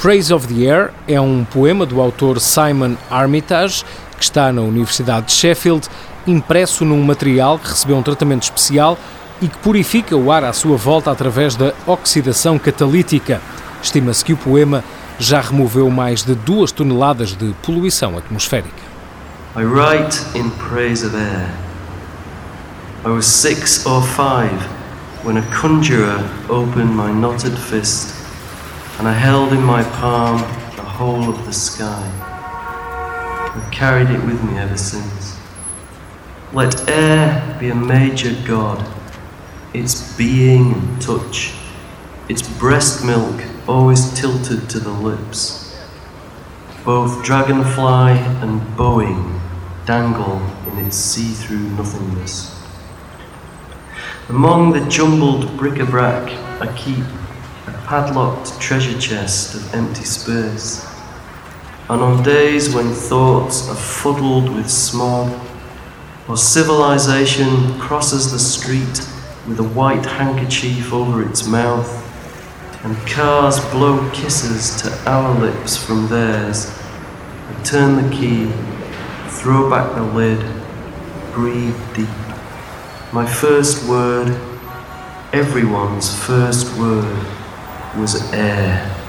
Praise of the Air é um poema do autor Simon Armitage, que está na Universidade de Sheffield, impresso num material que recebeu um tratamento especial e que purifica o ar à sua volta através da oxidação catalítica. Estima-se que o poema já removeu mais de duas toneladas de poluição atmosférica. I write in praise of air. I was six or five when a conjurer opened my knotted fist and I held in my palm the whole of the sky. I've carried it with me ever since. Let air be a major god, its being and touch, its breast milk always tilted to the lips. Both dragonfly and Boeing dangle in its see through nothingness. Among the jumbled bric a brac, I keep a padlocked treasure chest of empty space. And on days when thoughts are fuddled with smog, or civilization crosses the street with a white handkerchief over its mouth, and cars blow kisses to our lips from theirs, I turn the key, throw back the lid, breathe deep. My first word, everyone's first word, was air.